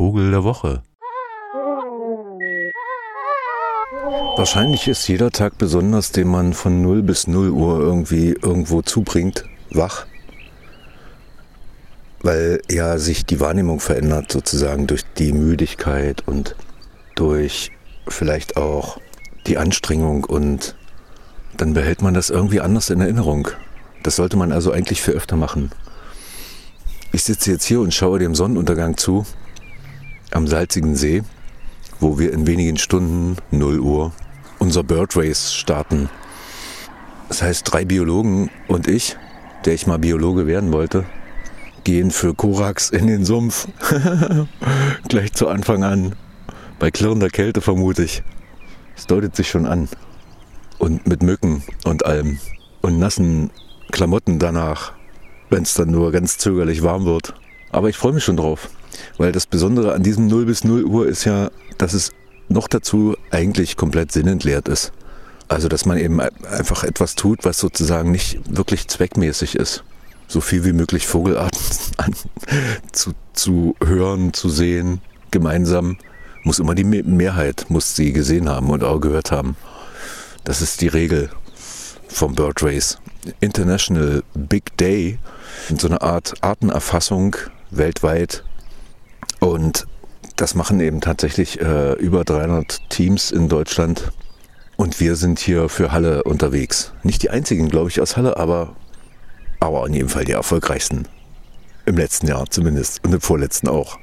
Vogel der Woche. Wahrscheinlich ist jeder Tag besonders, den man von 0 bis 0 Uhr irgendwie irgendwo zubringt, wach. Weil ja sich die Wahrnehmung verändert, sozusagen durch die Müdigkeit und durch vielleicht auch die Anstrengung und dann behält man das irgendwie anders in Erinnerung. Das sollte man also eigentlich für öfter machen. Ich sitze jetzt hier und schaue dem Sonnenuntergang zu am salzigen See, wo wir in wenigen Stunden, 0 Uhr, unser Bird Race starten. Das heißt, drei Biologen und ich, der ich mal Biologe werden wollte, gehen für Korax in den Sumpf. Gleich zu Anfang an. Bei klirrender Kälte vermute ich. Es deutet sich schon an. Und mit Mücken und allem. Und nassen Klamotten danach, wenn es dann nur ganz zögerlich warm wird. Aber ich freue mich schon drauf. Weil das Besondere an diesem 0 bis 0 Uhr ist ja, dass es noch dazu eigentlich komplett sinnentleert ist. Also, dass man eben einfach etwas tut, was sozusagen nicht wirklich zweckmäßig ist. So viel wie möglich Vogelarten an, zu, zu hören, zu sehen, gemeinsam. Muss immer die Mehrheit, muss sie gesehen haben und auch gehört haben. Das ist die Regel vom Bird Race. International Big Day, so eine Art Artenerfassung weltweit. Und das machen eben tatsächlich äh, über 300 Teams in Deutschland. Und wir sind hier für Halle unterwegs. Nicht die einzigen, glaube ich, aus Halle, aber, aber in jedem Fall die erfolgreichsten. Im letzten Jahr zumindest und im vorletzten auch.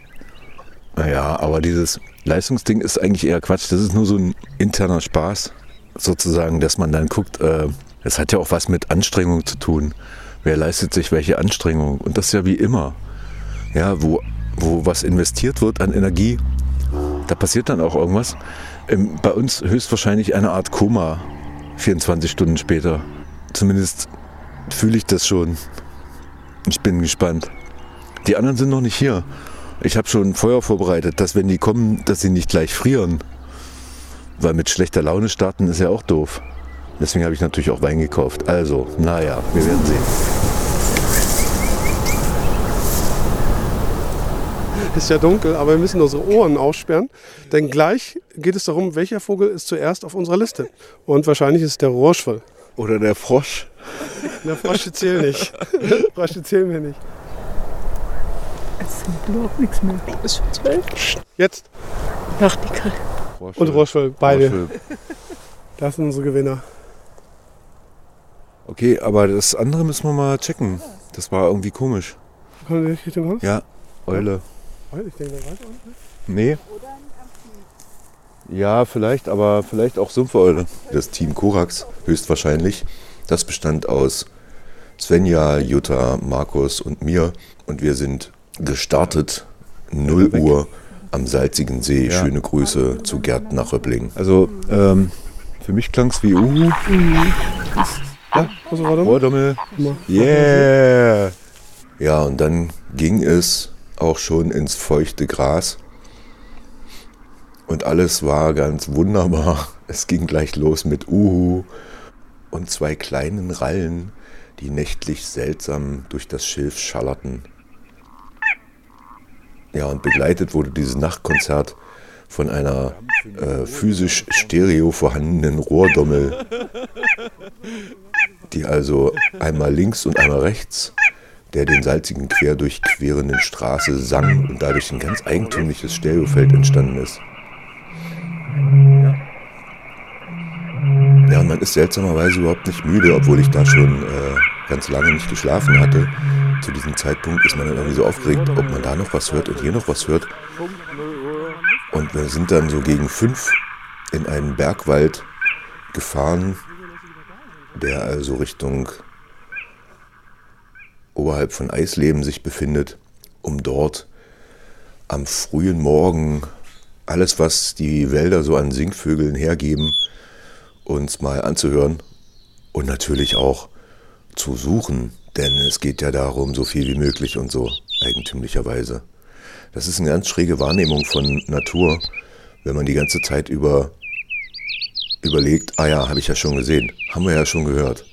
Naja, aber dieses Leistungsding ist eigentlich eher Quatsch. Das ist nur so ein interner Spaß, sozusagen, dass man dann guckt, äh, hat ja auch was mit Anstrengung zu tun. Wer leistet sich welche Anstrengung? Und das ist ja wie immer. Ja, wo wo was investiert wird an Energie, da passiert dann auch irgendwas. Ähm, bei uns höchstwahrscheinlich eine Art Koma 24 Stunden später. Zumindest fühle ich das schon. Ich bin gespannt. Die anderen sind noch nicht hier. Ich habe schon Feuer vorbereitet, dass wenn die kommen, dass sie nicht gleich frieren. Weil mit schlechter Laune starten ist ja auch doof. Deswegen habe ich natürlich auch Wein gekauft. Also, naja, wir werden sehen. ist ja dunkel, aber wir müssen unsere Ohren aussperren, denn gleich geht es darum, welcher Vogel ist zuerst auf unserer Liste. Und wahrscheinlich ist es der Rohrschwall. Oder der Frosch. Der Frosche zählt nicht. Frosche zählen wir nicht. Es sind überhaupt nichts mehr. Ist schon zwölf. Jetzt. Nachtigall. Und Rohrschwall, beide. Rohrschwall. Das sind unsere Gewinner. Okay, aber das andere müssen wir mal checken. Das war irgendwie komisch. Kommen Sie Richtung Haus? Ja, Eule. Ich denke, da weiter Nee. Ja, vielleicht, aber vielleicht auch Sumpfeule. Das Team Korax, höchstwahrscheinlich. Das bestand aus Svenja, Jutta, Markus und mir. Und wir sind gestartet 0 Uhr am Salzigen See. Ja. Schöne Grüße zu Gerd nach Röppling. Also, ähm, für mich klang es wie Uhu. Mhm. Ja, Rohrdommel. Yeah! Ja, und dann ging es auch schon ins feuchte Gras. Und alles war ganz wunderbar. Es ging gleich los mit Uhu und zwei kleinen Rallen, die nächtlich seltsam durch das Schilf schallerten. Ja, und begleitet wurde dieses Nachtkonzert von einer äh, physisch stereo vorhandenen Rohrdommel, die also einmal links und einmal rechts der den salzigen quer durchquerenden Straße sang und dadurch ein ganz eigentümliches Stereofeld entstanden ist. Ja, und man ist seltsamerweise überhaupt nicht müde, obwohl ich da schon äh, ganz lange nicht geschlafen hatte. Zu diesem Zeitpunkt ist man dann irgendwie so aufgeregt, ob man da noch was hört und hier noch was hört. Und wir sind dann so gegen fünf in einen Bergwald gefahren, der also Richtung oberhalb von Eisleben sich befindet, um dort am frühen Morgen alles, was die Wälder so an Singvögeln hergeben, uns mal anzuhören und natürlich auch zu suchen, denn es geht ja darum, so viel wie möglich und so eigentümlicherweise. Das ist eine ganz schräge Wahrnehmung von Natur, wenn man die ganze Zeit über überlegt, ah ja, habe ich ja schon gesehen, haben wir ja schon gehört.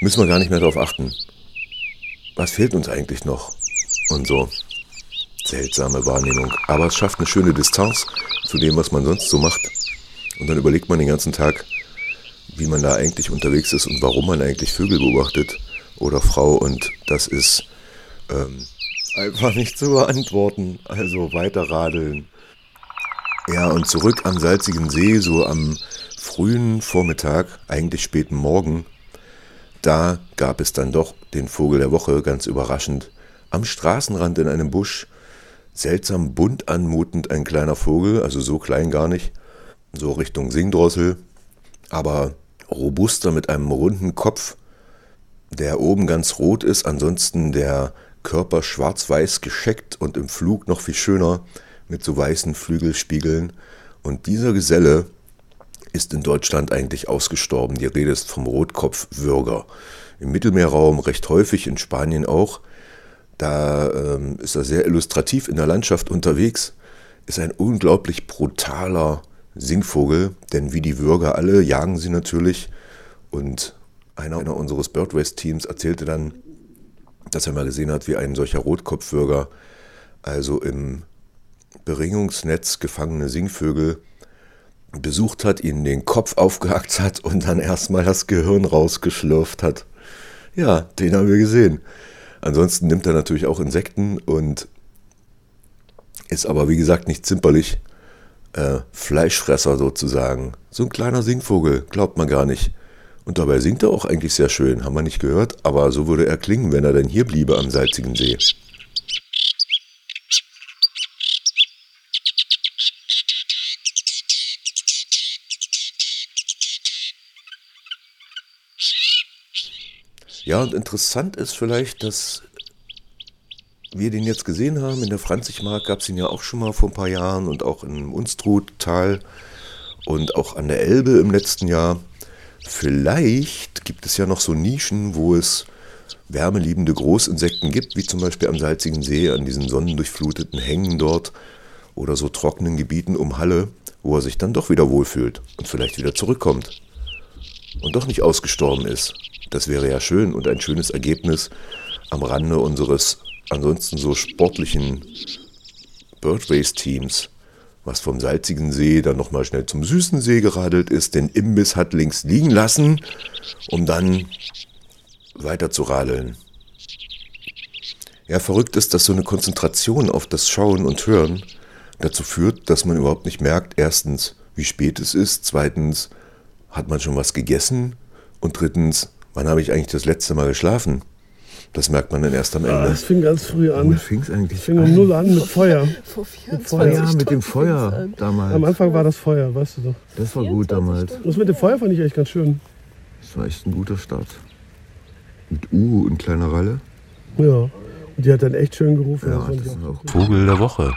Müssen wir gar nicht mehr darauf achten was fehlt uns eigentlich noch? Und so. Seltsame Wahrnehmung. Aber es schafft eine schöne Distanz zu dem, was man sonst so macht. Und dann überlegt man den ganzen Tag, wie man da eigentlich unterwegs ist und warum man eigentlich Vögel beobachtet oder Frau. Und das ist ähm, einfach nicht zu beantworten. Also weiter radeln. Ja, und zurück am salzigen See, so am frühen Vormittag, eigentlich späten Morgen, da gab es dann doch den Vogel der Woche, ganz überraschend. Am Straßenrand in einem Busch, seltsam bunt anmutend ein kleiner Vogel, also so klein gar nicht, so Richtung Singdrossel, aber robuster mit einem runden Kopf, der oben ganz rot ist, ansonsten der Körper schwarz-weiß gescheckt und im Flug noch viel schöner mit so weißen Flügelspiegeln. Und dieser Geselle ist in Deutschland eigentlich ausgestorben. Die Rede ist vom Rotkopfwürger. Im Mittelmeerraum recht häufig, in Spanien auch. Da ähm, ist er sehr illustrativ in der Landschaft unterwegs. Ist ein unglaublich brutaler Singvogel, denn wie die Würger alle jagen sie natürlich. Und einer, einer unseres Birdrace-Teams erzählte dann, dass er mal gesehen hat, wie ein solcher Rotkopfwürger also im Beringungsnetz gefangene Singvögel besucht hat, ihnen den Kopf aufgehackt hat und dann erstmal das Gehirn rausgeschlürft hat. Ja, den haben wir gesehen. Ansonsten nimmt er natürlich auch Insekten und ist aber wie gesagt nicht zimperlich. Äh, Fleischfresser sozusagen. So ein kleiner Singvogel, glaubt man gar nicht. Und dabei singt er auch eigentlich sehr schön, haben wir nicht gehört, aber so würde er klingen, wenn er denn hier bliebe am salzigen See. Ja, und interessant ist vielleicht, dass wir den jetzt gesehen haben. In der Franzigmark gab es ihn ja auch schon mal vor ein paar Jahren und auch im Unstruttal und auch an der Elbe im letzten Jahr. Vielleicht gibt es ja noch so Nischen, wo es wärmeliebende Großinsekten gibt, wie zum Beispiel am Salzigen See, an diesen sonnendurchfluteten Hängen dort oder so trockenen Gebieten um Halle, wo er sich dann doch wieder wohlfühlt und vielleicht wieder zurückkommt und doch nicht ausgestorben ist. Das wäre ja schön und ein schönes Ergebnis am Rande unseres ansonsten so sportlichen Birdrace-Teams, was vom salzigen See dann nochmal schnell zum süßen See geradelt ist, den Imbiss hat links liegen lassen, um dann weiter zu radeln. Ja, verrückt ist, dass so eine Konzentration auf das Schauen und Hören dazu führt, dass man überhaupt nicht merkt, erstens, wie spät es ist, zweitens, hat man schon was gegessen und drittens, wann habe ich eigentlich das letzte Mal geschlafen? Das merkt man dann erst am Ende. Ah, das fing ganz früh an. Womit fing es eigentlich fing um null an mit Feuer. Vor 24 ja, mit dem Feuer damals. Am Anfang war das Feuer, weißt du doch. Das war gut damals. Das mit dem Feuer fand ich echt ganz schön. Das war echt ein guter Start. Mit U und kleiner Ralle. Ja. Und die hat dann echt schön gerufen. Ja, das ist auch Vogel der Woche.